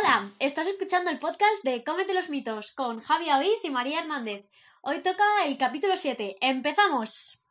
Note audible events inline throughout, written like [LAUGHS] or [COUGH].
Hola, estás escuchando el podcast de Cómete los mitos con Javi Oiz y María Hernández. Hoy toca el capítulo 7. ¡Empezamos!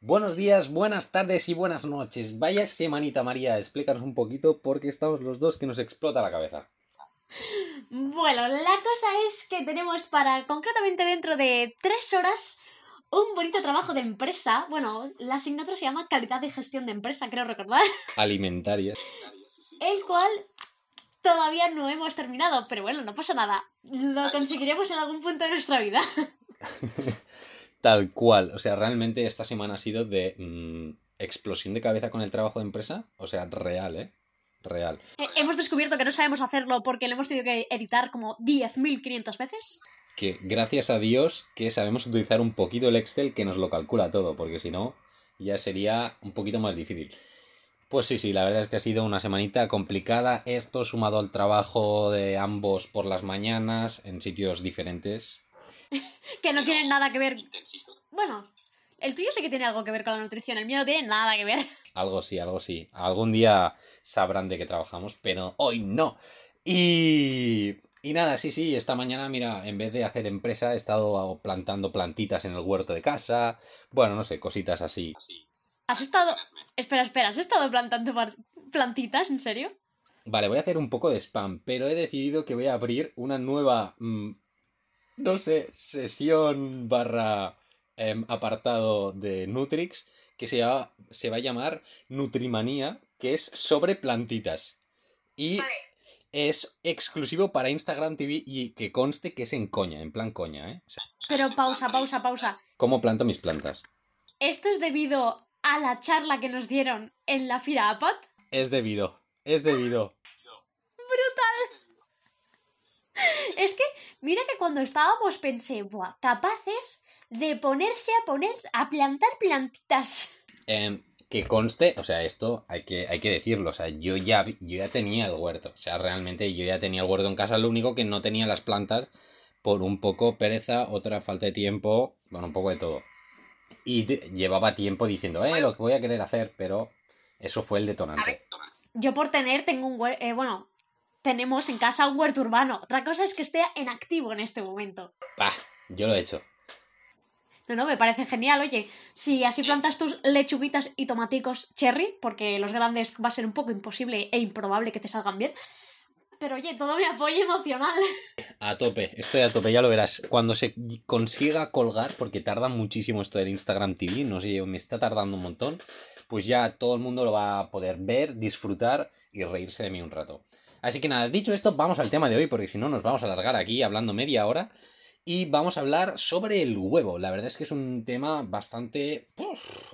Buenos días, buenas tardes y buenas noches. Vaya semanita, María. Explícanos un poquito porque estamos los dos que nos explota la cabeza. Bueno, la cosa es que tenemos para, concretamente dentro de tres horas, un bonito trabajo de empresa. Bueno, la asignatura se llama Calidad de Gestión de Empresa, creo recordar. [LAUGHS] Alimentaria. El cual todavía no hemos terminado, pero bueno, no pasa nada. Lo conseguiremos en algún punto de nuestra vida. [LAUGHS] Tal cual. O sea, realmente esta semana ha sido de mm, explosión de cabeza con el trabajo de empresa. O sea, real, ¿eh? Real. Eh, hemos descubierto que no sabemos hacerlo porque lo hemos tenido que editar como 10.500 veces. Que gracias a Dios que sabemos utilizar un poquito el Excel que nos lo calcula todo, porque si no, ya sería un poquito más difícil. Pues sí, sí, la verdad es que ha sido una semanita complicada. Esto sumado al trabajo de ambos por las mañanas en sitios diferentes. [LAUGHS] que no tienen nada que ver. Bueno, el tuyo sí que tiene algo que ver con la nutrición, el mío no tiene nada que ver. [LAUGHS] Algo sí, algo sí. Algún día sabrán de qué trabajamos, pero hoy no. Y, y nada, sí, sí, esta mañana, mira, en vez de hacer empresa, he estado plantando plantitas en el huerto de casa. Bueno, no sé, cositas así. ¿Has estado... Espera, espera, ¿has estado plantando plantitas, en serio? Vale, voy a hacer un poco de spam, pero he decidido que voy a abrir una nueva, mm, no sé, sesión barra em, apartado de Nutrix que se, se va a llamar Nutrimanía, que es sobre plantitas. Y es exclusivo para Instagram TV y que conste que es en coña, en plan coña, ¿eh? Pero pausa, pausa, pausa. ¿Cómo planto mis plantas? ¿Esto es debido a la charla que nos dieron en la Fira APAT? Es debido, es debido. ¡Brutal! Es que, mira que cuando estábamos pensé, buah, capaces de ponerse a poner, a plantar plantitas. Em, que conste, o sea, esto hay que, hay que decirlo, o sea, yo ya, yo ya tenía el huerto, o sea, realmente yo ya tenía el huerto en casa, lo único que no tenía las plantas por un poco pereza, otra falta de tiempo, bueno, un poco de todo. Y llevaba tiempo diciendo, eh, lo que voy a querer hacer, pero eso fue el detonante. Yo por tener tengo un huerto, eh, bueno, tenemos en casa un huerto urbano. Otra cosa es que esté en activo en este momento. Bah, yo lo he hecho. No, no, me parece genial. Oye, si así plantas tus lechuguitas y tomaticos cherry, porque los grandes va a ser un poco imposible e improbable que te salgan bien. Pero oye, todo mi apoyo emocional. A tope, estoy a tope, ya lo verás. Cuando se consiga colgar, porque tarda muchísimo esto del Instagram TV, no sé, me está tardando un montón, pues ya todo el mundo lo va a poder ver, disfrutar y reírse de mí un rato. Así que nada, dicho esto, vamos al tema de hoy, porque si no nos vamos a alargar aquí hablando media hora y vamos a hablar sobre el huevo. La verdad es que es un tema bastante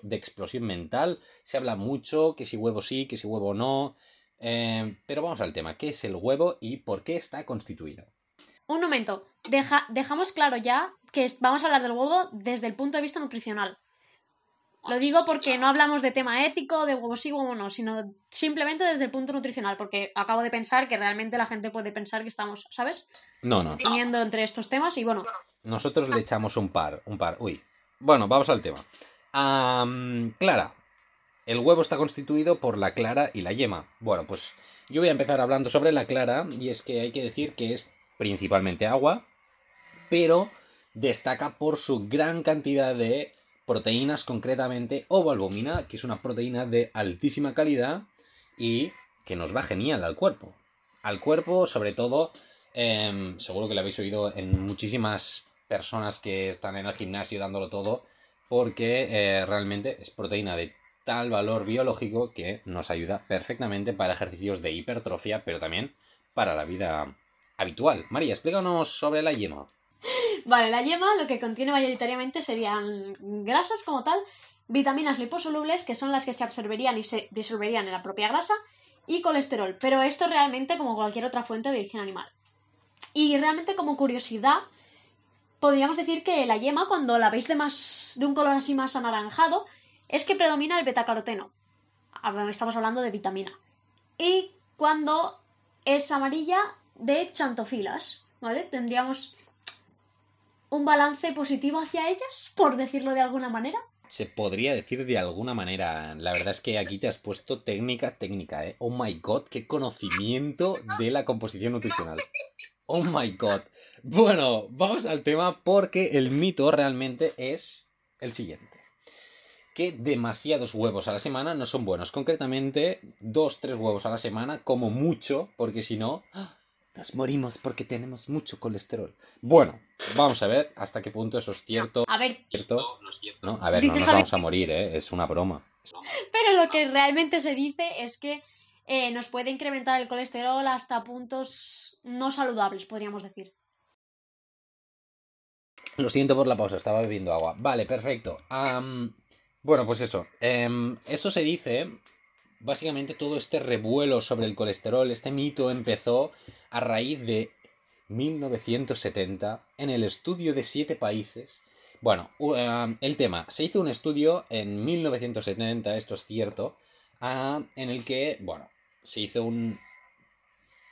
de explosión mental. Se habla mucho que si huevo sí, que si huevo no. Eh, pero vamos al tema. ¿Qué es el huevo y por qué está constituido? Un momento. Deja, dejamos claro ya que vamos a hablar del huevo desde el punto de vista nutricional. Lo digo porque no hablamos de tema ético, de huevo sí, huevo no, sino simplemente desde el punto nutricional, porque acabo de pensar que realmente la gente puede pensar que estamos, ¿sabes? No, no. Teniendo entre estos temas y bueno. Nosotros le echamos un par, un par. Uy. Bueno, vamos al tema. clara. El huevo está constituido por la clara y la yema. Bueno, pues yo voy a empezar hablando sobre la clara y es que hay que decir que es principalmente agua, pero destaca por su gran cantidad de proteínas concretamente ovalbumina, que es una proteína de altísima calidad y que nos va genial al cuerpo. Al cuerpo, sobre todo, em, seguro que lo habéis oído en muchísimas personas que están en el gimnasio dándolo todo, porque eh, realmente es proteína de tal valor biológico que nos ayuda perfectamente para ejercicios de hipertrofia, pero también para la vida habitual. María, explícanos sobre la yema. [LAUGHS] Vale, la yema lo que contiene mayoritariamente serían grasas como tal, vitaminas liposolubles, que son las que se absorberían y se disolverían en la propia grasa, y colesterol. Pero esto realmente como cualquier otra fuente de edición animal. Y realmente como curiosidad, podríamos decir que la yema, cuando la veis de, más, de un color así más anaranjado, es que predomina el betacaroteno. Estamos hablando de vitamina. Y cuando es amarilla, de chantofilas. ¿Vale? Tendríamos un balance positivo hacia ellas, por decirlo de alguna manera. se podría decir de alguna manera. La verdad es que aquí te has puesto técnica, técnica, ¿eh? Oh my god, qué conocimiento de la composición nutricional. Oh my god. Bueno, vamos al tema porque el mito realmente es el siguiente. Que demasiados huevos a la semana no son buenos. Concretamente, dos, tres huevos a la semana, como mucho, porque si no, ¡ah! Nos morimos porque tenemos mucho colesterol. Bueno, vamos a ver hasta qué punto eso es cierto. A ver, ¿Cierto? ¿No? A ver, no nos vamos a morir, ¿eh? Es una broma. pero lo que realmente se dice es que eh, nos puede incrementar el colesterol hasta puntos no saludables, podríamos decir. Lo siento por la pausa, estaba bebiendo agua. Vale, perfecto. Bueno, pues eso. Em, esto se dice. Básicamente todo este revuelo sobre el colesterol, este mito empezó a raíz de 1970 en el estudio de siete países. Bueno, am, el tema. Se hizo un estudio en 1970, esto es cierto, ah, en el que, bueno, se hizo un,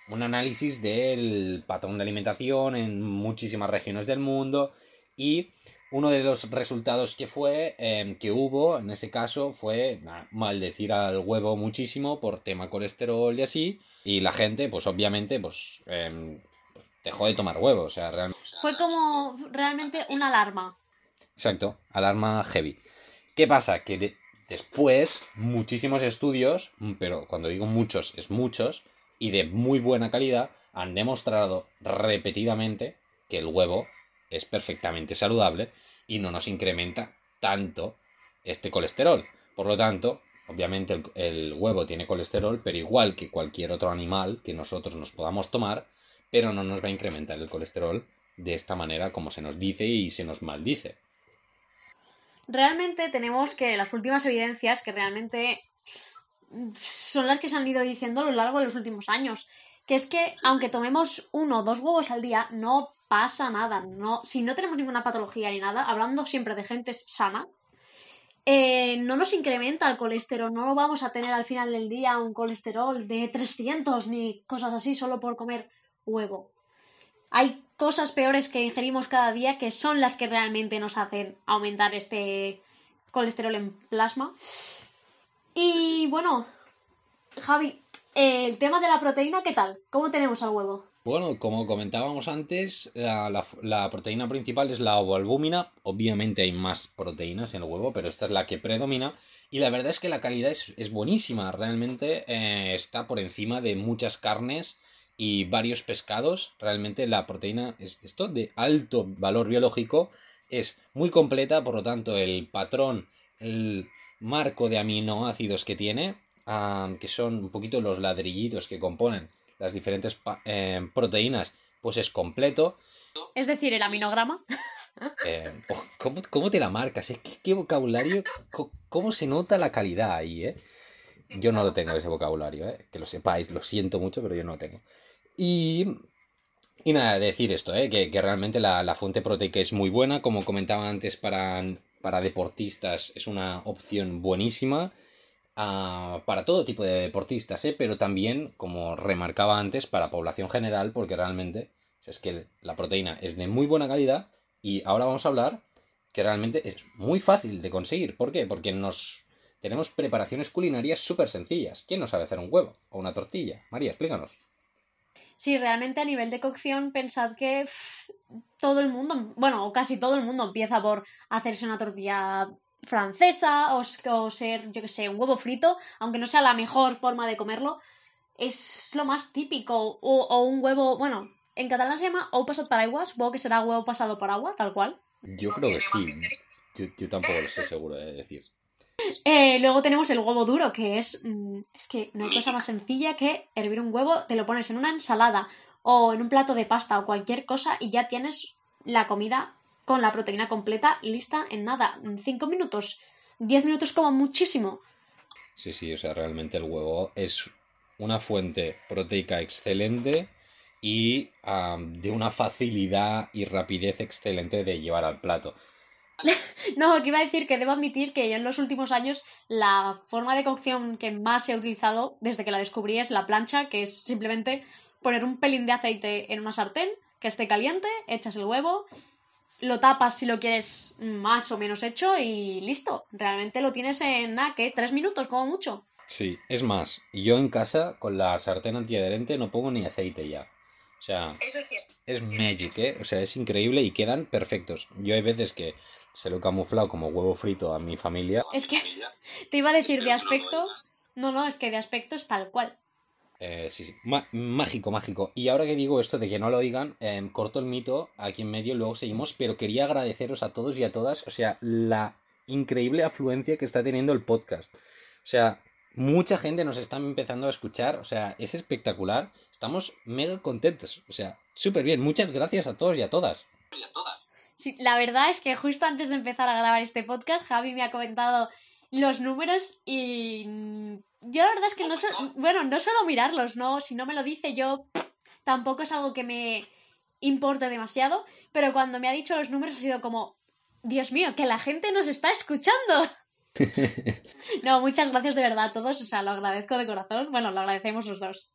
un análisis del patrón de alimentación en muchísimas regiones del mundo y uno de los resultados que fue eh, que hubo en ese caso fue nah, maldecir al huevo muchísimo por tema colesterol y así y la gente pues obviamente pues em, dejó de tomar huevo o sea realmente Fue como realmente una alarma. Exacto, alarma heavy. ¿Qué pasa? Que de- después muchísimos estudios, pero cuando digo muchos es muchos, y de muy buena calidad, han demostrado repetidamente que el huevo es perfectamente saludable y no nos incrementa tanto este colesterol. Por lo tanto, obviamente el, huevo tiene colesterol, pero igual que cualquier otro animal que nosotros nos podamos tomar, pero no nos va a incrementar el colesterol de esta manera como se nos dice y se nos maldice. Realmente tenemos que las últimas evidencias que realmente son las que se han ido diciendo a lo largo de los últimos años. Que es que aunque tomemos uno o dos huevos al día, no pasa nada. No, si no tenemos ninguna patología ni nada, hablando siempre de gente sana, eh, no nos incrementa el colesterol. No vamos a tener al final del día un colesterol de 300 ni cosas así solo por comer huevo. Hay cosas peores que ingerimos cada día que son las que realmente nos hacen aumentar este colesterol en plasma. Y bueno, Javi, eh, el tema de la proteína, ¿qué tal? ¿Cómo tenemos al huevo? Bueno, como comentábamos antes, la, la- proteína principal es la ovoalbúmina. Obviamente hay más proteínas en el huevo, pero esta es la que predomina. Y la verdad es que la calidad es, es buenísima. Realmente eh, está por encima de muchas carnes y varios pescados. Realmente la proteína es esto de alto valor biológico. Es muy completa, por lo tanto el patrón, el marco de aminoácidos que tiene, ah, que son un poquito los ladrillitos que componen las diferentes eh, proteínas, pues es completo. Es decir, el aminograma. [LAUGHS] Eh, oh, ¿cómo, cómo te la marcas? Es que qué vocabulario, cómo se nota la calidad ahí, ¿eh? Yo no lo tengo ese vocabulario, ¿eh? Que lo sepáis, lo siento mucho, pero yo no lo tengo. Y, y nada, decir esto, ¿eh? Que, que realmente la, la fuente proteica es muy buena, como comentaba antes, para, para deportistas es una opción buenísima. Para todo tipo de deportistas, ¿eh? pero también, como remarcaba antes, para población general, porque realmente es que la proteína es de muy buena calidad y ahora vamos a hablar que realmente es muy fácil de conseguir. ¿Por qué? Porque nos tenemos preparaciones culinarias súper sencillas. ¿Quién no sabe hacer un huevo o una tortilla? María, explícanos. Sí, realmente a nivel de cocción, pensad que todo el mundo, bueno, casi todo el mundo empieza por hacerse una tortilla francesa o, ser, yo que sé, un huevo frito, aunque no sea la mejor forma de comerlo, es lo más típico. O, o un huevo, bueno, en catalán se llama ou pasado por aigua, supongo que será huevo pasado por agua, tal cual. Yo creo que sí. Yo, yo tampoco lo sé seguro de decir. [LAUGHS] Eh, luego tenemos el huevo duro, que es. mm, es que no hay cosa más sencilla que hervir un huevo, te lo pones en una ensalada o en un plato de pasta o cualquier cosa y ya tienes la comida con la proteína completa lista en nada. en Cinco minutos, diez minutos como muchísimo. Sí, sí, o sea, realmente el huevo es una fuente proteica excelente y de una facilidad y rapidez excelente de llevar al plato. [LAUGHS] No, que iba a decir que debo admitir que en los últimos años la forma de cocción que más he utilizado desde que la descubrí es la plancha, que es simplemente poner un pelín de aceite en una sartén que esté caliente, echas el huevo, lo tapas si lo quieres más o menos hecho y listo. Realmente lo tienes en, nada, ¿qué? Tres minutos como mucho. Sí, es más, yo en casa con la sartén antiadherente no pongo ni aceite ya. O sea, Eso es cierto. es magic, ¿eh? O sea, es increíble y quedan perfectos. Yo hay veces que se lo he camuflado como huevo frito a mi familia. Es que [LAUGHS] te iba a decir de aspecto. No, no, es que de aspecto es tal cual. Eh, sí, sí. Ma- mágico, mágico. Y ahora que digo esto de que no lo oigan, em, corto el mito aquí en medio, luego seguimos, pero quería agradeceros a todos y a todas, o sea, la increíble afluencia que está teniendo el podcast. O sea, mucha gente nos está empezando a escuchar, o sea, es espectacular. Estamos mega contentos, o sea, súper bien. Muchas gracias a todos y a todas. Sí, la verdad es que justo antes de empezar a grabar este podcast, Javi me ha comentado los números y mm, yo la verdad es que no suelo, bueno, no suelo mirarlos, ¿no? Si no me lo dice yo, tampoco es algo que me importe demasiado, pero cuando me ha dicho los números ha sido como, Dios mío, que la gente nos está escuchando. [LAUGHS] no, muchas gracias de verdad a todos, o sea, lo agradezco de corazón, bueno, lo agradecemos los dos.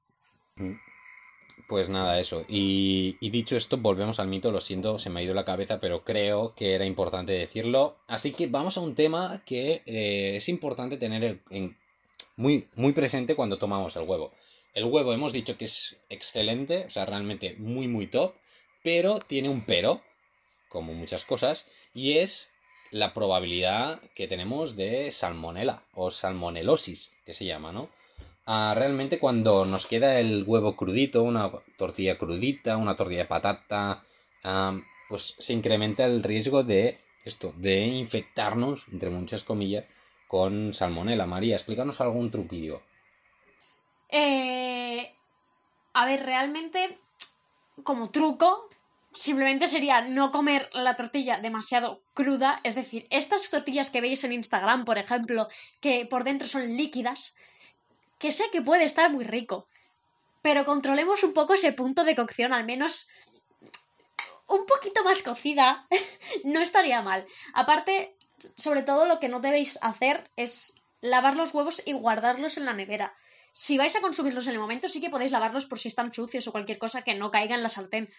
Pues nada, eso. Y, y dicho esto, volvemos al mito. Lo siento, se me ha ido la cabeza, pero creo que era importante decirlo. Así que vamos a un tema que eh, es importante tener en- en- muy, muy presente cuando tomamos el huevo. El huevo hemos dicho que es excelente, o sea, realmente muy, muy top, pero tiene un pero, como muchas cosas, y es la probabilidad que tenemos de salmonela o salmonelosis, que se llama, ¿no? Ah, realmente cuando nos queda el huevo crudito, una tortilla crudita, una tortilla de patata, ah, pues se incrementa el riesgo de esto, de infectarnos, entre muchas comillas, con salmonela. María, explícanos algún truquillo. Eh, a ver, realmente, como truco, simplemente sería no comer la tortilla demasiado cruda. Es decir, estas tortillas que veis en Instagram, por ejemplo, que por dentro son líquidas, que sé que puede estar muy rico. Pero controlemos un poco ese punto de cocción, al menos un poquito más cocida. [LAUGHS] no estaría mal. Aparte, sobre todo lo que no debéis hacer es lavar los huevos y guardarlos en la nevera. Si vais a consumirlos en el momento, sí que podéis lavarlos por si están sucios o cualquier cosa que no caiga en la sartén.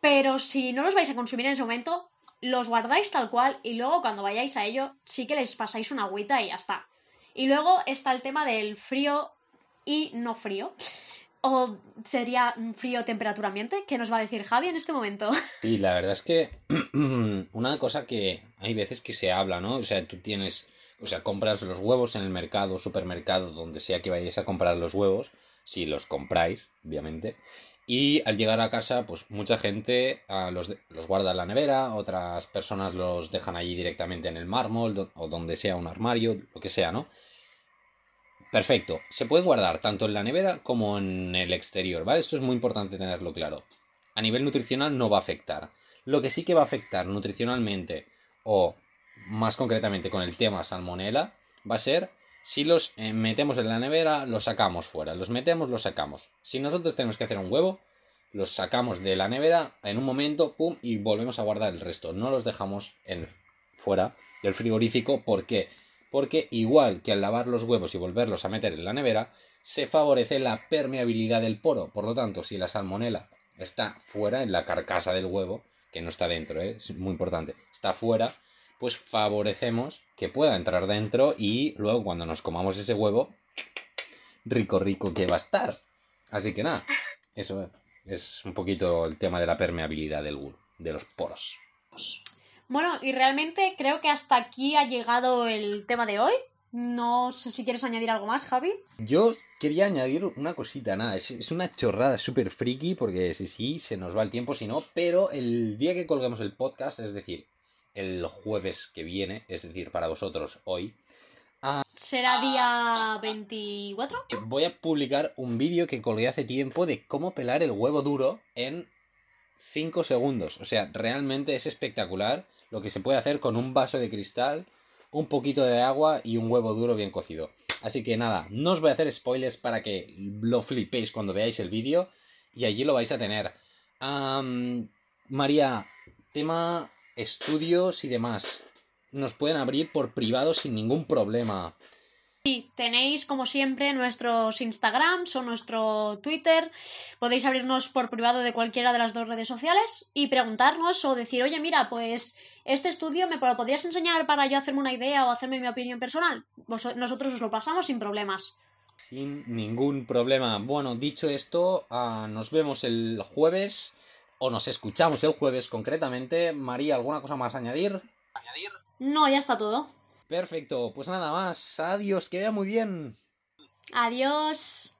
Pero si no los vais a consumir en ese momento, los guardáis tal cual y luego cuando vayáis a ello, sí que les pasáis una agüita y ya está. Y luego está el tema del frío y no frío. O sería frío temperatura ambiente, que nos va a decir Javi en este momento. [LAUGHS] Sí, la verdad es que [CLEARS THROAT] una cosa que hay veces que se habla, ¿no? O sea, tú tienes, o sea, compras los huevos en el mercado, supermercado, donde sea que vayáis a comprar los huevos, si los compráis, obviamente. Y al llegar a casa, pues mucha gente ah, los, los guarda en la nevera, otras personas los dejan allí directamente en el mármol o donde sea un armario, lo que sea, ¿no? Perfecto. Se pueden guardar tanto en la nevera como en el exterior, ¿vale? Esto es muy importante tenerlo claro. A nivel nutricional no va a afectar. Lo que sí que va a afectar nutricionalmente o más concretamente con el tema salmonela va a ser si los eh, metemos en la nevera, los sacamos fuera. Los metemos, los sacamos. Si nosotros tenemos que hacer un huevo, los sacamos de la nevera en un momento, pum, y volvemos a guardar el resto. No los dejamos en fuera del frigorífico. ¿Por qué? Porque igual que al lavar los huevos y volverlos a meter en la nevera, se favorece la permeabilidad del poro. Por lo tanto, si la salmonela está fuera, en la carcasa del huevo, que no está dentro, ¿eh? es muy importante, está fuera, pues favorecemos que pueda entrar dentro y luego cuando nos comamos ese huevo, rico, rico que va a estar. Así que nada, eso es, un poquito el tema de la permeabilidad del, de los poros. Bueno, y realmente creo que hasta aquí ha llegado el tema de hoy. No sé si quieres añadir algo más, Javi. Yo quería añadir una cosita, nada, es, es una chorrada súper friki porque si sí, se nos va el tiempo, si no, pero el día que colgamos el podcast, es decir, el jueves que viene, es decir, para vosotros hoy, Será día 24. voy a publicar un vídeo que colgué hace tiempo de cómo pelar el huevo duro en 5 segundos. O sea, realmente es espectacular lo que se puede hacer con un vaso de cristal, un poquito de agua y un huevo duro bien cocido. Así que nada, no os voy a hacer spoilers para que lo flipéis cuando veáis el vídeo y allí lo vais a tener. María, tema estudios y demás. Nos pueden abrir por privado sin ningún problema. Y tenéis, como siempre, nuestros Instagrams o nuestro Twitter. Podéis abrirnos por privado de cualquiera de las dos redes sociales y preguntarnos o decir, oye, mira, pues este estudio me lo podrías enseñar para yo hacerme una idea o hacerme mi opinión personal. nosotros os lo pasamos sin problemas. Sin ningún problema. Bueno, dicho esto, ah, nos vemos el jueves o nos escuchamos el jueves concretamente. María, ¿alguna cosa más a añadir? ¿Añadir? No, ya está todo. Perfecto, pues nada más. Adiós, que vea muy bien. Adiós.